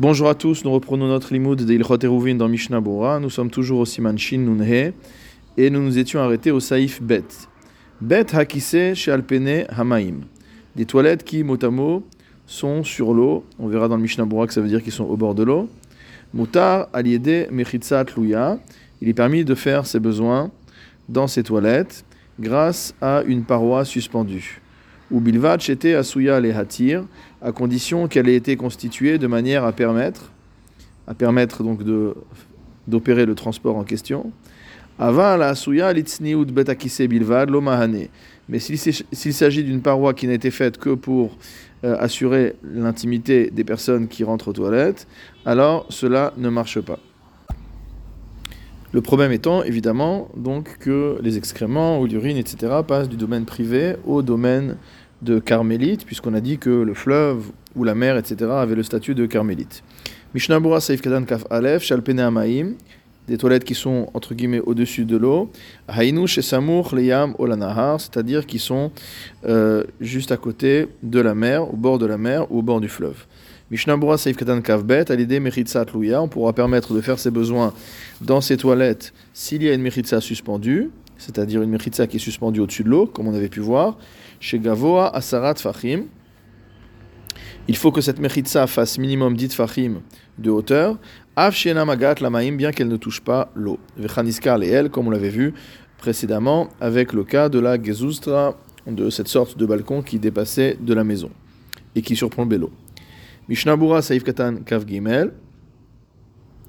Bonjour à tous, nous reprenons notre limoud de Ilchot dans Mishnah Bora. Nous sommes toujours au Siman Shin Nunhe et nous nous étions arrêtés au Saïf Bet. Bet Hakise chez Hamaim. Des toilettes qui, mot à mot, sont sur l'eau. On verra dans le Mishnah Bora que ça veut dire qu'ils sont au bord de l'eau. Mutar Aliede Mechitzat Luya. Il est permis de faire ses besoins dans ces toilettes grâce à une paroi suspendue ou bilvat était asuya les hatir, à condition qu'elle ait été constituée de manière à permettre, à permettre donc d'opérer le transport en question. Ava la asuya betakise bilvad lomahane. Mais s'il s'agit d'une paroi qui n'a été faite que pour euh, assurer l'intimité des personnes qui rentrent aux toilettes, alors cela ne marche pas. Le problème étant évidemment donc que les excréments ou l'urine, etc., passent du domaine privé au domaine de carmélite, puisqu'on a dit que le fleuve ou la mer, etc., avait le statut de carmélite. Mishnah Saif Kadan Kaf Aleph, Shalpene Amaim, des toilettes qui sont entre guillemets au-dessus de l'eau, Hainu Shesamur Leyam Olanahar, c'est-à-dire qui sont euh, juste à côté de la mer, au bord de la mer ou au bord du fleuve. Mishnah Saif Katan Kavbet, à l'idée Mechitsa Tlouya, on pourra permettre de faire ses besoins dans ces toilettes s'il y a une Mechitsa suspendue, c'est-à-dire une Mechitsa qui est suspendue au-dessus de l'eau, comme on avait pu voir, chez Gavoa Asarat Fahim. Il faut que cette Mechitsa fasse minimum 10 Fahim de hauteur, Av Magat Lamaim, bien qu'elle ne touche pas l'eau. Vechaniskar et elle, comme on l'avait vu précédemment, avec le cas de la Gezustra, de cette sorte de balcon qui dépassait de la maison et qui surplombait l'eau. Mishnabura Saif Katan Kav Gimel.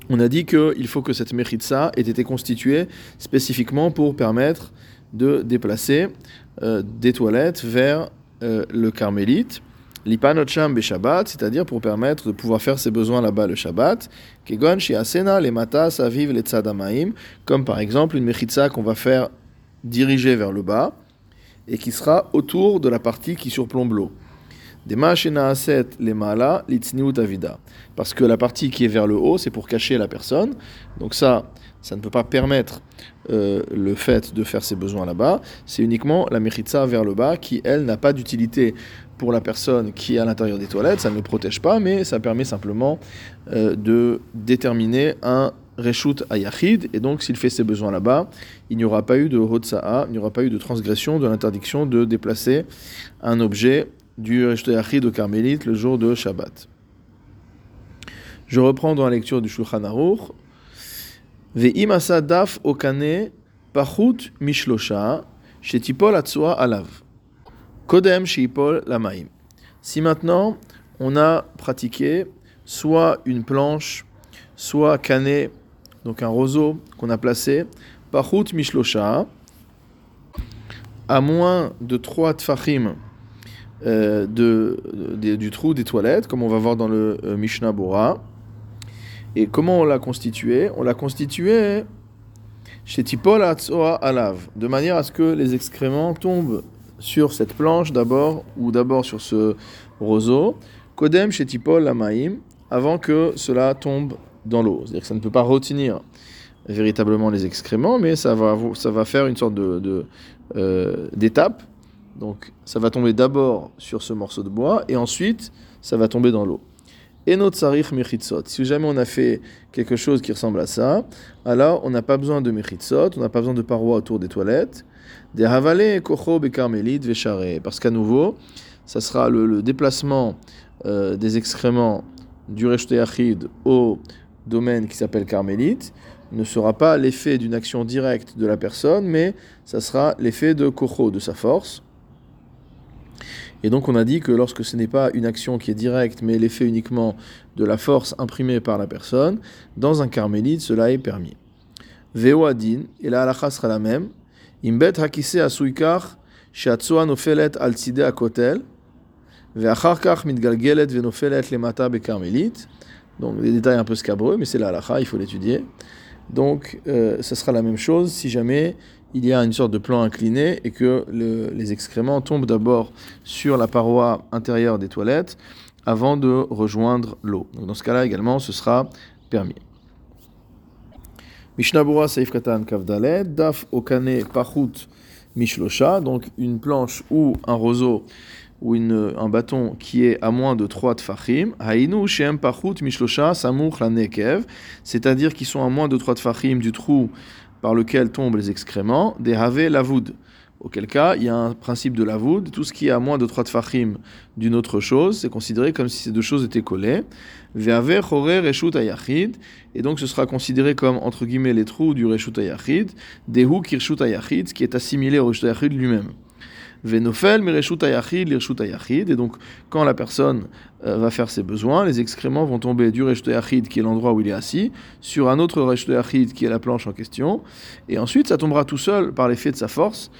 On a dit qu'il faut que cette Mechitsa ait été constituée spécifiquement pour permettre de déplacer euh, des toilettes vers euh, le carmélite. L'ipanocham Shabbat, c'est-à-dire pour permettre de pouvoir faire ses besoins là-bas le Shabbat. Kegon Asena, les matas aviv les comme par exemple une mechitza qu'on va faire diriger vers le bas et qui sera autour de la partie qui surplombe l'eau. Des aset les mala avida. Parce que la partie qui est vers le haut, c'est pour cacher la personne. Donc ça, ça ne peut pas permettre euh, le fait de faire ses besoins là-bas. C'est uniquement la mechitza vers le bas qui, elle, n'a pas d'utilité pour la personne qui est à l'intérieur des toilettes. Ça ne le protège pas, mais ça permet simplement euh, de déterminer un reshut ayachid. Et donc, s'il fait ses besoins là-bas, il n'y aura pas eu de hotsa'a, il n'y aura pas eu de transgression de l'interdiction de déplacer un objet du reshut ayachid au carmélite le jour de Shabbat. Je reprends dans la lecture du Shulchan Aruch. Ve'imasa daf okane pachut mishlosha shetipol atzua alav. Kodem sheipol lamaim. Si maintenant on a pratiqué soit une planche, soit cané, donc un roseau qu'on a placé, pachut mishlosha, à moins de trois tfachim euh, de, du trou des toilettes, comme on va voir dans le euh, Mishnah Bora, et comment on l'a constitué? On l'a constitué chez Tipol Alav, de manière à ce que les excréments tombent sur cette planche d'abord, ou d'abord sur ce roseau, Kodem chez Tipol Lamaim, avant que cela tombe dans l'eau. C'est-à-dire que ça ne peut pas retenir véritablement les excréments, mais ça va, ça va faire une sorte de, euh, d'étape. Donc ça va tomber d'abord sur ce morceau de bois, et ensuite ça va tomber dans l'eau. Si jamais on a fait quelque chose qui ressemble à ça, alors on n'a pas besoin de mechitzot, on n'a pas besoin de parois autour des toilettes. Des havalé, kocho, bekarmelite, vechare. Parce qu'à nouveau, ça sera le, déplacement euh, des excréments du achid au domaine qui s'appelle carmélite ne sera pas l'effet d'une action directe de la personne, mais ça sera l'effet de kocho, de sa force. Et donc on a dit que lorsque ce n'est pas une action qui est directe, mais l'effet uniquement de la force imprimée par la personne, dans un carmélite, cela est permis. Veo adin, et la halakha sera la même. Imbet hakise asuikar, sheatsoa nofelet al akotel, ve'achar kach mitgalgelet venofelet lemata bekarmélite. Donc des détails un peu scabreux, mais c'est la halakha, il faut l'étudier. Donc, euh, sera la même chose si jamais il y a une sorte de plan incliné et que les excréments tombent d'abord sur la paroi intérieure des toilettes avant de rejoindre l'eau. dans ce cas-là également, ce sera permis. Mishnabura Saif Katan Kavdalet, Daf Okane Pachut Mishlosha, donc une planche ou un roseau ou un bâton qui est à moins de 3 tfachim, haïnu shem pachut mishlosha samuch la nekev, c'est-à-dire qu'ils sont à moins de 3 tfachim du trou par lequel tombent les excréments, des have lavoud. Auquel cas, il y a un principe de lavoud. Tout ce qui est à moins de 3 tfachim d'une autre chose, c'est considéré comme si ces deux choses étaient collées. Ve'ave chore reshut ayachid. Et donc, ce sera considéré comme, entre guillemets, les trous du reshut ayachid. Dehu kirshut ayachid, qui est assimilé au reshut ayachid lui-même. Venofel mireshut ayachid lirshut ayachid. Et donc, quand la personne euh, va faire ses besoins, les excréments vont tomber du reshut ayachid, qui est l'endroit où il est assis, sur un autre reshut ayachid, qui est la planche en question. Et ensuite, ça tombera tout seul par l'effet de sa force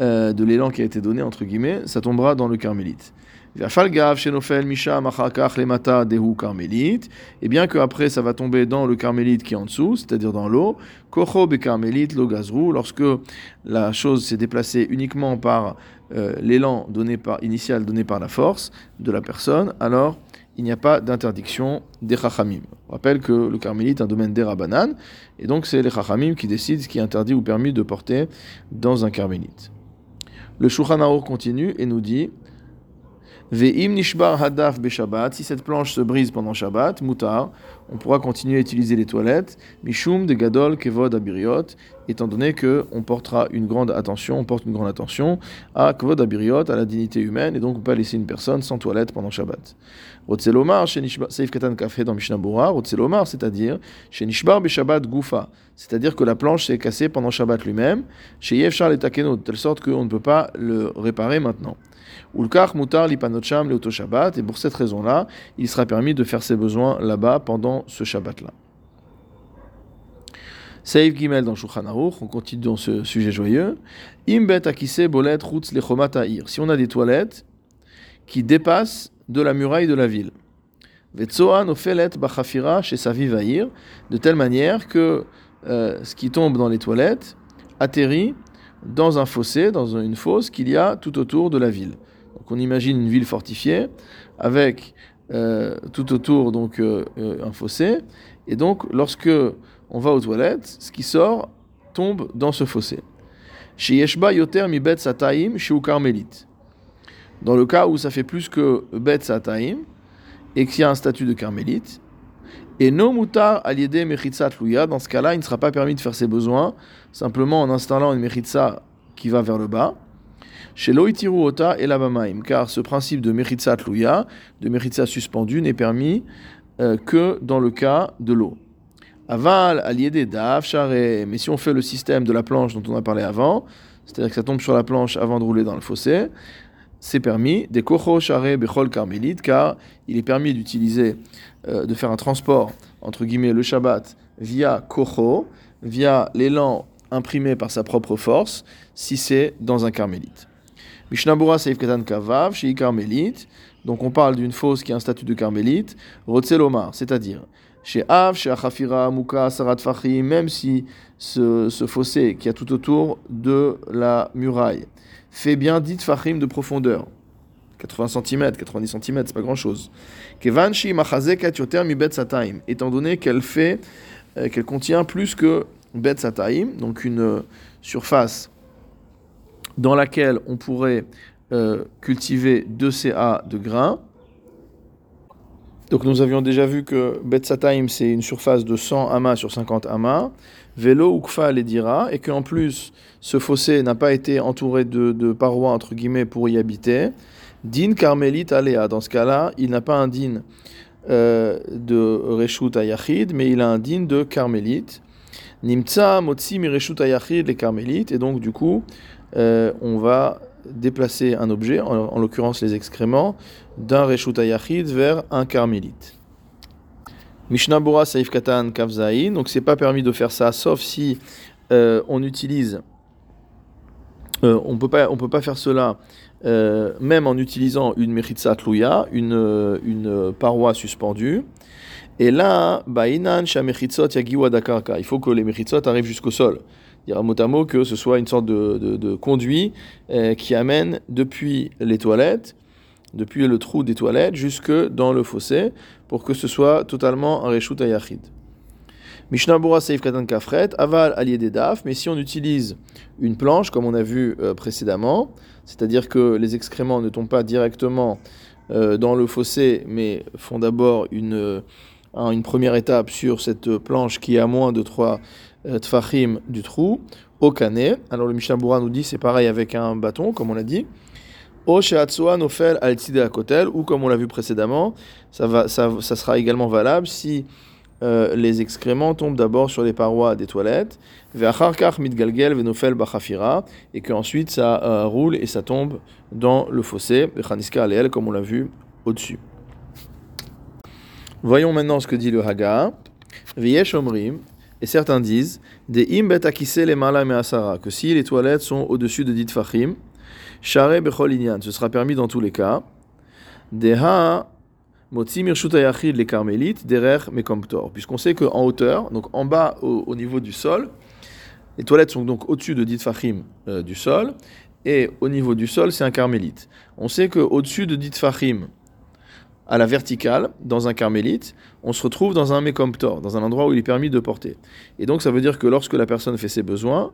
euh, de l'élan qui a été donné, entre guillemets, ça tombera dans le carmélite. Et bien qu'après ça va tomber dans le carmélite qui est en dessous, c'est-à-dire dans l'eau, Kochob et carmélite, l'eau gazrou, lorsque la chose s'est déplacée uniquement par euh, l'élan donné par, initial donné par la force de la personne, alors il n'y a pas d'interdiction des chachamim. On rappelle que le carmélite est un domaine des rabanan, et donc c'est les chachamim qui décident ce qui est interdit ou permis de porter dans un carmélite. Le Shulchan continue et nous dit Ve'im nishbar hadaf Shabbat, si cette planche se brise pendant Shabbat, mutar, on pourra continuer à utiliser les toilettes, mishum de gadol kevod abiriot, étant donné que on portera une grande attention, on porte une grande attention à kevod abiriot, à la dignité humaine, et donc on peut pas laisser une personne sans toilette pendant Shabbat. Rotzelomar, Seif Katan Kafé dans Mishnah Rotzelomar, c'est-à-dire, chez Nishbar Shabbat Goufa, c'est-à-dire que la planche s'est cassée pendant Shabbat lui-même, chez Yevchar et de telle sorte qu'on ne peut pas le réparer maintenant. Ulkar mutar lipanocham le Shabbat, et pour cette raison-là, il sera permis de faire ses besoins là-bas pendant ce Shabbat-là. Seif Gimel dans Shulchan on continue dans ce sujet joyeux. Imbet akise bolet rutz lechomat Si on a des toilettes qui dépassent de la muraille de la ville. Vetsoan ofelet bachafira chez sa de telle manière que euh, ce qui tombe dans les toilettes atterrit dans un fossé, dans une fosse qu'il y a tout autour de la ville. Donc on imagine une ville fortifiée avec euh, tout autour donc euh, un fossé, et donc lorsque on va aux toilettes, ce qui sort tombe dans ce fossé. Chez Yeshba Yoter mi bet sataim chez Carmélite. Dans le cas où ça fait plus que bet sataim et qu'il y a un statut de carmélite, et no mutar aliede mechitzat luya, dans ce cas-là, il ne sera pas permis de faire ses besoins simplement en installant une mechitza qui va vers le bas. Chez loitiru ota et labamaim, car ce principe de mechitzat luya, de mechitza suspendu, n'est permis euh, que dans le cas de l'eau. Aval aliede daf share, mais si on fait le système de la planche dont on a parlé avant, c'est-à-dire que ça tombe sur la planche avant de rouler dans le fossé, c'est permis, des kocho bechol carmélite, car il est permis d'utiliser euh, de faire un transport, entre guillemets, le Shabbat via Kocho, via l'élan imprimé par sa propre force, si c'est dans un carmélite. Mishnabura Seif Katan Kavav, chez carmélite, donc on parle d'une fosse qui a un statut de carmélite, Rotzelomar, c'est-à-dire chez Av, chez Achafira, Muka, Sarat Fahri, même si ce, ce, fossé qui a tout autour de la muraille fait bien 10 Fahrim de profondeur, 80 cm, 90 cm, c'est pas grand chose. Étant donné qu'elle fait, euh, qu'elle contient plus que bet sataim, donc une euh, surface dans laquelle on pourrait euh, cultiver 2 CA de grains. Donc nous avions déjà vu que bet sataim c'est une surface de 100 amas sur 50 amas. Vélo ukfa les dira, et qu'en plus ce fossé n'a pas été entouré de, parois entre guillemets pour y habiter. Din carmélite aléa. Dans ce cas-là, il n'a pas un din euh, de reshut ayachid, mais il a un din de carmélite. Nimtsa motzi mi reshut ayachid les carmélites. Et donc, du coup, euh, on va déplacer un objet, en, l'occurrence les excréments, d'un reshut ayachid vers un carmélite. Mishnah Bora Saif Katan Kavzaïn. Donc, c'est pas permis de faire ça, sauf si euh, on utilise. on peut pas, peut pas faire cela euh, même en utilisant une mechitza tlouya, une, euh, une paroi suspendue. Et là, Il faut que les mechitzot arrivent jusqu'au sol. Il y mot que ce soit une sorte de, de, conduit euh, qui amène depuis les toilettes, depuis le trou des toilettes, jusque dans le fossé, pour que ce soit totalement un reshut ayachid. Mishnah Bora Seif Katan Kafret, Aval Allié des Daf, mais si on utilise une planche, comme on a vu euh, précédemment, c'est-à-dire que les excréments ne tombent pas directement euh, dans le fossé, mais font d'abord une, euh, une première étape sur cette planche qui est à moins de 3 tfachim du trou, au canet. Alors le Mishnah Bora nous dit c'est pareil avec un bâton, comme on l'a dit. O Nofel al Kotel, ou comme on l'a vu précédemment, ça, va, ça, ça sera également valable si euh, les excréments tombent d'abord sur les parois des toilettes, et qu'ensuite ça euh, roule et ça tombe dans le fossé, comme on l'a vu au-dessus. Voyons maintenant ce que dit le Haga. Et certains disent que si les toilettes sont au-dessus de dit fachim, ce sera permis dans tous les cas. Deha les carmélites, derer mekomptor. Puisqu'on sait qu'en hauteur, donc en bas au, niveau du sol, les toilettes sont donc au-dessus de dit fachim euh, du sol, et au niveau du sol, c'est un carmélite. On sait qu'au-dessus de dit fachim, à la verticale, dans un carmélite, on se retrouve dans un mekomptor, dans un endroit où il est permis de porter. Et donc ça veut dire que lorsque la personne fait ses besoins,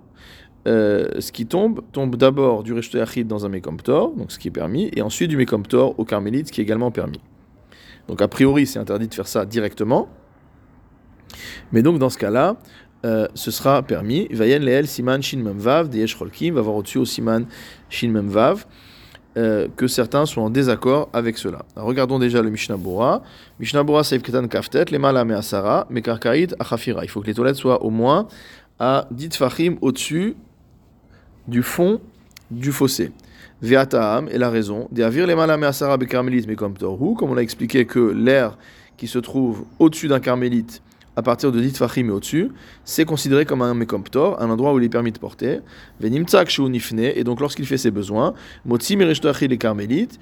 euh, ce qui tombe, tombe d'abord du Rechte dans un mekomptor, donc ce qui est permis, et ensuite du mekomptor au carmélite, ce qui est également permis. Donc a priori, c'est interdit de faire ça directement. Mais donc dans ce cas-là, euh, ce sera permis. Vayen leel siman shin memvav deyesh va voir au-dessus au siman shin memvav. Euh, que certains sont en désaccord avec cela. regardons déjà le Mishnah Bora. Mishnah Bora seif ketan kaftet, le me asara, achafira. Il faut que les toilettes soient au moins à 10 fachim au-dessus du fond du fossé. Ve'ataam est la raison. De avir les carmélite mais comme comme on a expliqué que l'air qui se trouve au-dessus d'un carmélite, à partir de dit fachim et au-dessus, c'est considéré comme un mekomptor, un endroit où il est permis de porter. Venimtsak nifne, et donc lorsqu'il fait ses besoins, motzi les carmélites,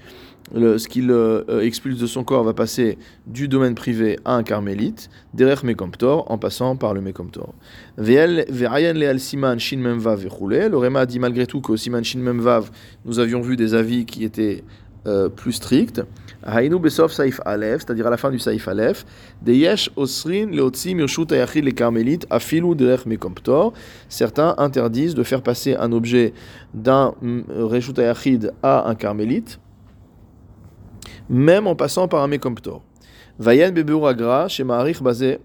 ce qu'il euh, euh, expulse de son corps va passer du domaine privé à un carmélite, derrière Mekomptor, en passant par le Mekomptor. Leal Siman Shin Memvav Le Réma dit malgré tout qu'au Siman Shin Memvav, nous avions vu des avis qui étaient euh, plus stricts. Hainu Besov Saif Aleph, c'est-à-dire à la fin du Saif Aleph, de Yesh Osrin Leotzi Mirshut Ayachid les carmélites, Afilu derech Mekomptor. Certains interdisent de faire passer un objet d'un Reshut Ayachid à un carmélite même en passant par un Mekomptor. Vayen chez Maharich Bazé,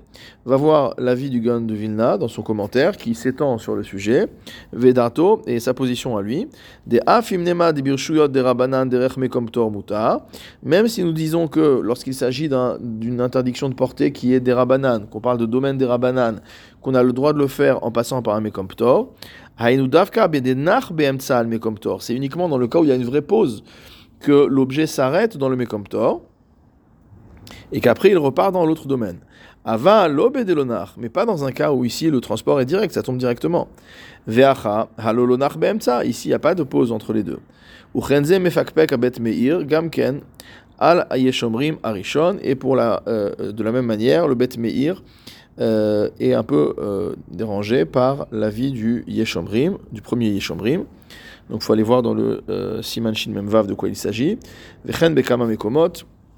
va voir l'avis du Gun de Vilna dans son commentaire qui s'étend sur le sujet, Vedato et sa position à lui, des Afimnema de Birshuyot de Rabanan derech Mekomptor Muta, même si nous disons que lorsqu'il s'agit d'une interdiction de portée qui est des Rabanan, qu'on parle de domaine des Rabanan, qu'on a le droit de le faire en passant par un Mekomptor, c'est uniquement dans le cas où il y a une vraie pause que l'objet s'arrête dans le Mekomptor et qu'après il repart dans l'autre domaine. Ava l'obédelonar, mais pas dans un cas où ici le transport est direct, ça tombe directement. Veacha halolonar bemtsa, ici il n'y a pas de pause entre les deux. Uchenze mefakpek abet meir gamken al ayeshomrim arishon, et pour la, euh, de la même manière, le bet meir euh, est un peu euh, dérangé par l'avis du yeshomrim, du premier yeshomrim. Donc il faut aller voir dans le euh, Siman Shin Memvav de quoi il s'agit. Vechen Bekama Mekomot.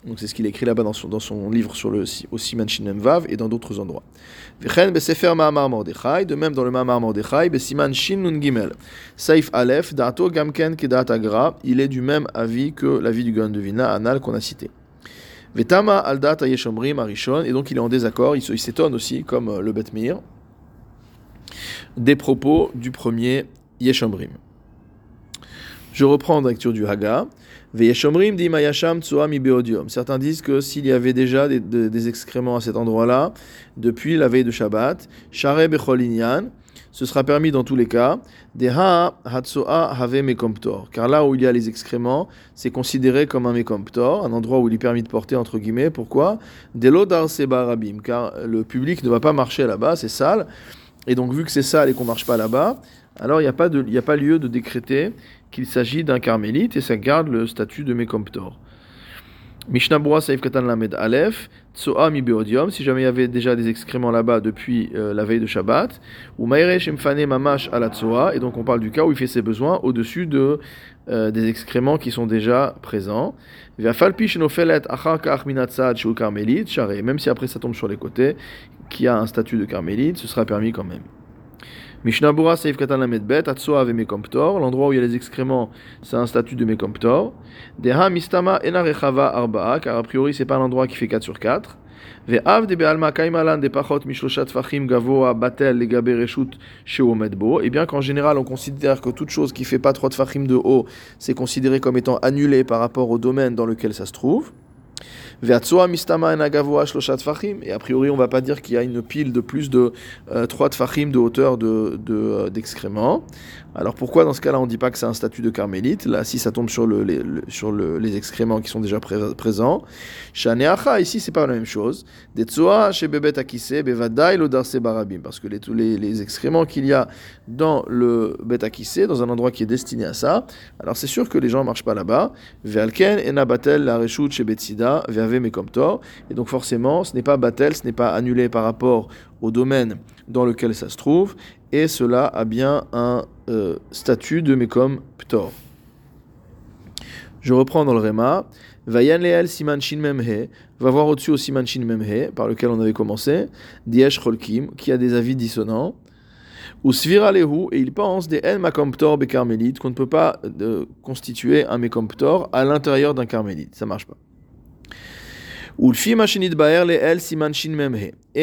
Donc c'est ce qu'il écrit là-bas dans son, dans son livre sur le au Siman Shin Memvav et dans d'autres endroits. De même dans le Ma'amar Mordechai, Besiman Nun Gimel. Saif Dato. Il est du même avis que l'avis du Gandevina Anal qu'on a cité. Vetama Arishon. Et donc il est en désaccord, il s'étonne aussi, comme euh, le Betmir, des propos du premier Yeshomrim. Je reprends la lecture du Haga. Certains disent que s'il y avait déjà des, excréments à cet endroit-là, depuis la veille de Shabbat, ce sera permis dans tous les cas. Car là où il y a les excréments, c'est considéré comme un mekomptor, un endroit où il est permis de porter, entre guillemets. Pourquoi? Car le public ne va pas marcher là-bas, c'est sale. Et donc, vu que c'est sale et qu'on ne marche pas là-bas, alors il n'y a pas lieu de décréter qu'il s'agit d'un carmélite et ça garde le statut de Mekomptor. Mishnah Bura Saif Katan Lamed Aleph, Tsoa mi beodium, si jamais il y avait déjà des excréments là-bas depuis euh, la veille de Shabbat, ou Maire Shemfane Mamash la Tsoa, et donc on parle du cas où il fait ses besoins au-dessus de, euh, des excréments qui sont déjà présents. Vafalpi Shenofelet Achar Kach Minatzad Shu Carmélite, Charé, même si après ça tombe sur les côtés, qui a un statut de Carmélite, ce sera permis quand même. Mishnah Bura Seif Katan Lamed Bet, Atsoa Ave Mekomptor, l'endroit où il y a les excréments, c'est un statut de Mekomptor. Deha Mistama Enarechava Arba'a, car a priori c'est pas un endroit qui fait 4 sur 4. Ve'av de Be'alma Kaimalan de Pachot Mishloshat Fachim Gavoa Batel Legabe Reshut Sheomedbo. Et bien qu'en général on considère que toute chose qui fait pas 3 Fachim de haut, c'est considéré comme étant annulé par rapport au domaine dans lequel ça se trouve. Et a priori, on va pas dire qu'il y a une pile de plus de euh, 3 tfachim de hauteur d'excréments. De, alors pourquoi dans ce cas-là on ne dit pas que c'est un statut de carmélite? Là, si ça tombe sur, le, les, sur le, les excréments qui sont déjà présents. Shaneacha, ici c'est pas la même chose. Parce que les, les, les excréments qu'il y a dans le Bet Akise, dans un endroit qui est destiné à ça, alors c'est sûr que les gens ne marchent pas là-bas. Ve'alken enabatel la Et donc forcément, ce n'est pas batel, ce n'est pas annulé par rapport au domaine dans lequel ça se trouve, et cela a bien un euh, statut de Mekom Ptor. Je reprends dans le Réma. Vayan leel siman shin memhe, va voir au-dessus au siman shin memhe, par lequel on avait commencé, diesh cholkim, qui a des avis dissonants. Ou svira lehu, et il pense des el makomptor be carmélite, qu'on ne peut pas euh, constituer un mekomptor à l'intérieur d'un carmélite. Ça marche pas. Et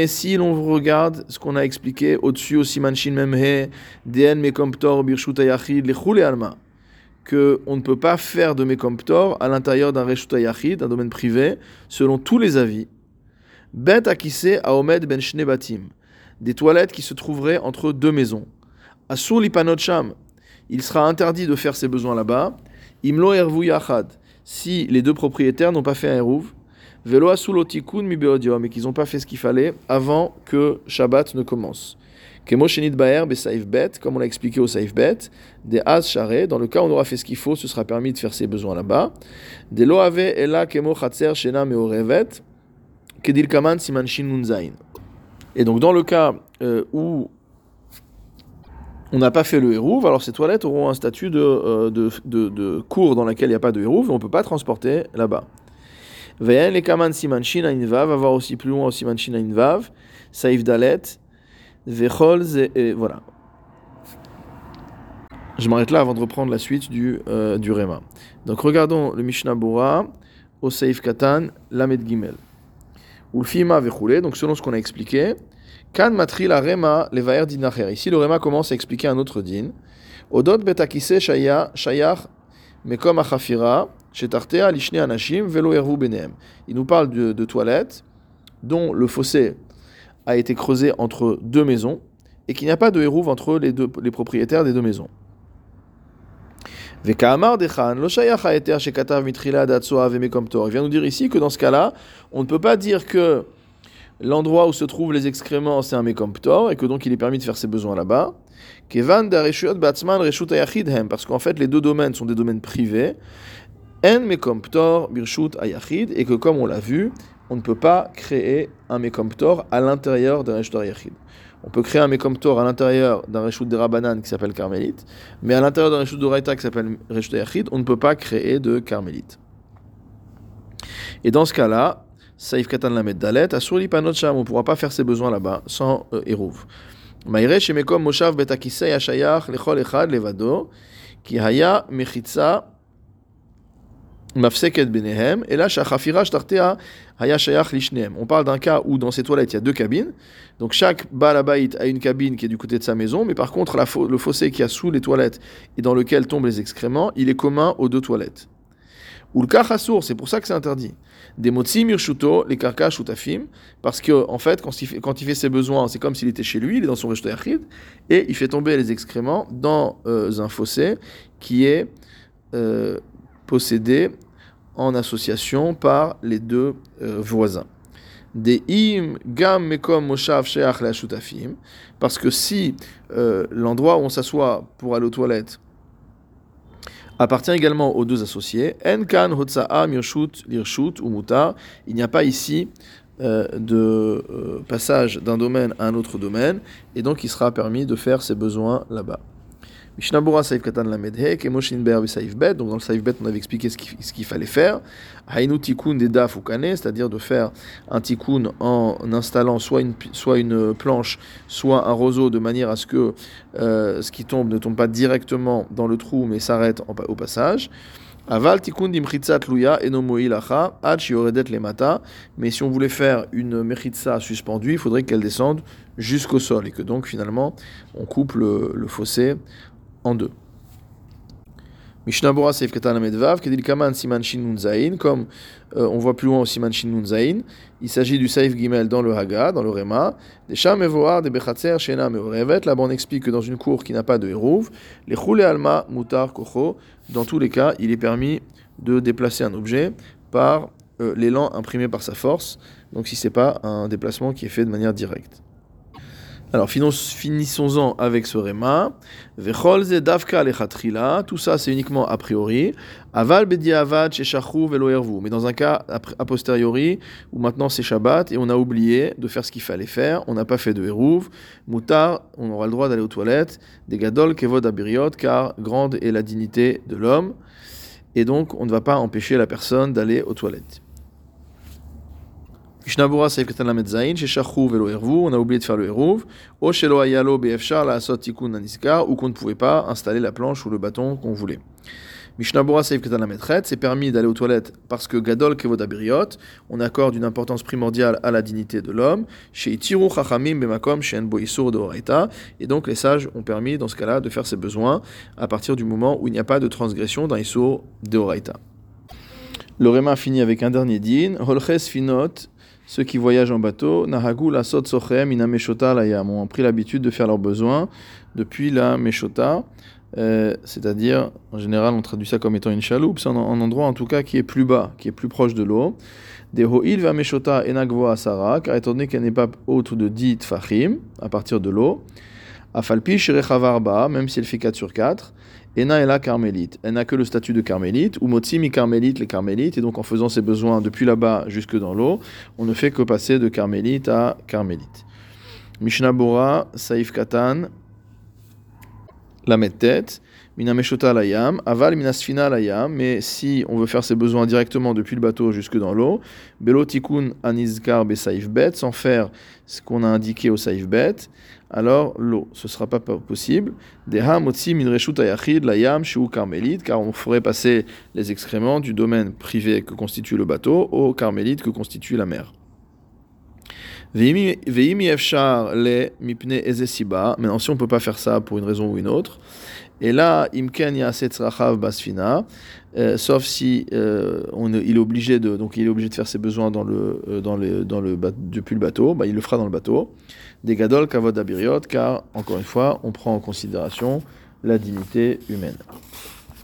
si l'on regarde ce qu'on a expliqué au-dessus au Siman Shin Memhe, DN Mekomptor Birshut Ayachid, les Alma, que on ne peut pas faire de Mekomptor à l'intérieur d'un Reshut Ayachid, d'un domaine privé, selon tous les avis. Bet Akise Aomed Ben Batim, des toilettes qui se trouveraient entre deux maisons. Asur il sera interdit de faire ses besoins là-bas. Imlo Ervu Yachad, si les deux propriétaires n'ont pas fait un Eruv. Velo asulotikun mi et qu'ils n'ont pas fait ce qu'il fallait avant que Shabbat ne commence. Kemo shenit baer be bet, comme on l'a expliqué au saif bet, des az share, dans le cas où on aura fait ce qu'il faut, ce sera permis de faire ses besoins là-bas. Des lo ave ela kemo chatzer shena meorevet, kedil kaman siman nunzain. Et donc dans le cas euh, où on n'a pas fait le hérouve, alors ces toilettes auront un statut de, euh, de, de, de, cours dans lequel il n'y a pas de hérouve, on ne peut pas transporter là-bas. Veyen les kaman siman shin va voir aussi plus loin au siman shin vav, saif dalet, vechol, et voilà. Je m'arrête là avant de reprendre la suite du, euh, du Rema. Donc regardons le Mishnah Bora au Saif Katan, Lamed Gimel. Ulfima vechule, donc selon ce qu'on a expliqué, Kan matri la Rema levaer dinacher. Ici le Rema commence à expliquer un autre din. Odot betakise shayach mekom achafira, il nous parle de, toilettes dont le fossé a été creusé entre deux maisons et qu'il n'y a pas de hérouve entre les, les propriétaires des deux maisons. Il vient nous dire ici que dans ce cas-là, on ne peut pas dire que l'endroit où se trouvent les excréments c'est un mekomptor et que donc il est permis de faire ses besoins là-bas. Parce qu'en fait les deux domaines sont des domaines privés en mekomptor birshut ayachid, et que comme on l'a vu, on ne peut pas créer un mekomptor à l'intérieur d'un reshut ayachid. On peut créer un mekomptor à l'intérieur d'un reshut de Rabanan qui s'appelle carmélite, mais à l'intérieur d'un reshut de Raita qui s'appelle reshut ayachid, on ne peut pas créer de carmélite. Et dans ce cas-là, Saif Katan Lamed Dalet, Asuri Panot Sham, on ne pourra pas faire ses besoins là-bas sans euh, Hérouv. Maïre Shemekom Moshav Betakisei Hashayach Lechol Echad Levado, Ki Haya Benehem, et On parle d'un cas où dans ces toilettes il y a deux cabines. Donc chaque balabait a une cabine qui est du côté de sa maison, mais par contre, le fossé qui a sous les toilettes et dans lequel tombent les excréments, il est commun aux deux toilettes. Ou le c'est pour ça que c'est interdit. Des mirshuto, les karka shutafim, parce que en fait, quand il fait, ses besoins, c'est comme s'il était chez lui, il est dans son rejeté et il fait tomber les excréments dans euh, un fossé qui est euh, possédé en association par les deux euh, voisins. Des im gam mekom moshav sheach parce que si euh, l'endroit où on s'assoit pour aller aux toilettes appartient également aux deux associés. En kan hotsa'a lirshut ou. Il n'y a pas ici euh, de passage d'un domaine à un autre domaine, et donc il sera permis de faire ses besoins là-bas. Mishnabura Saif Katan Lamedhe, Kemoshin Ber Saif Bet. Donc dans le Saif Bet, on avait expliqué ce qu'il fallait faire. Hainu Tikkun des Daf c'est-à-dire de faire un Tikkun en installant soit une, soit une planche, soit un roseau, de manière à ce que euh, ce qui tombe ne tombe pas directement dans le trou, mais s'arrête au passage. Aval tikkun dimchitzat luya enomoilacha ad shioredet lemata. Mais si on voulait faire une mechitza suspendue, il faudrait qu'elle descende jusqu'au sol et que donc finalement on coupe le fossé en deux. Mishnabura Seif Katan Amedvav, Kedil Kaman Siman Shin Nun comme euh, on voit plus loin au Siman Shin Nun il s'agit du Saif Gimel dans le Haga, dans le Rema, des Sham des Bechatzer, Shena Meorevet, là-bas on explique que dans une cour qui n'a pas de Hérouv, les Choule Alma, Mutar, Kocho, dans tous les cas, il est permis de déplacer un objet par euh, l'élan imprimé par sa force, donc si c'est pas un déplacement qui est fait de manière directe. Alors finissons-en avec ce rema. davka Tout ça c'est uniquement a priori. Aval bediavad velo Mais dans un cas a posteriori où maintenant c'est Shabbat et on a oublié de faire ce qu'il fallait faire, on n'a pas fait de eruv. Moutar, on aura le droit d'aller aux toilettes. Des gadol kevod abiriot car grande est la dignité de l'homme et donc on ne va pas empêcher la personne d'aller aux toilettes. Mishnabura Saif Katan Lamed Zain, chez Velo Ervu, on a oublié de faire le Eruv, O Shelo Ayalo BFchar, la Asot Aniska, ou qu'on ne pouvait pas installer la planche ou le bâton qu'on voulait. Mishnabura Saif Katan Lamed c'est permis d'aller aux toilettes parce que Gadol Kevod Abiriot, on accorde une importance primordiale à la dignité de l'homme, chez Itiru Chachamim Bemakom, chez Enbo Isur de Horaita, et donc les sages ont permis dans ce cas-là de faire ses besoins à partir du moment où il n'y a pas de transgression dans Isur de Horaita. Le Réma finit avec un dernier din, Holches Finot, ceux qui voyagent en bateau, Nahagu la sot ina meshota layam, ont pris l'habitude de faire leurs besoins depuis la meshota, euh, c'est-à-dire, en général, on traduit ça comme étant une chaloupe, c'est un, endroit en tout cas qui est plus bas, qui est plus proche de l'eau. Des ho'il va meshota enagvo asara, car étant donné qu'elle n'est pas haute de 10 tfachim, à partir de l'eau, afalpi shirechavarba, même si elle fait 4 sur 4, Ena la carmélite. Elle n'a que le statut de carmélite, ou mi carmélite, les carmélites, et donc en faisant ses besoins depuis là-bas jusque dans l'eau, on ne fait que passer de carmélite à carmélite. Mishnah Bora, Saif Katan, la tête, layam, aval minasfina layam, mais si on veut faire ses besoins directement depuis le bateau jusque dans l'eau, belo tikun anizkar be saif bet, sans faire ce qu'on a indiqué au saif bet, alors l'eau, ce ne sera pas possible. Deha motzi minreshut ayachid layam shu carmélite, car on ferait passer les excréments du domaine privé que constitue le bateau au carmélite que constitue la mer. Veimi efshar le mipne ezesiba, maintenant si on ne peut pas faire ça pour une raison ou une autre, et là, imken basfina, euh, sauf si euh, il est obligé de donc il est obligé de faire ses besoins dans le euh, dans le dans le depuis le bateau, bah, il le fera dans le bateau. Des gadol kavod abiriot, car encore une fois, on prend en considération la dignité humaine.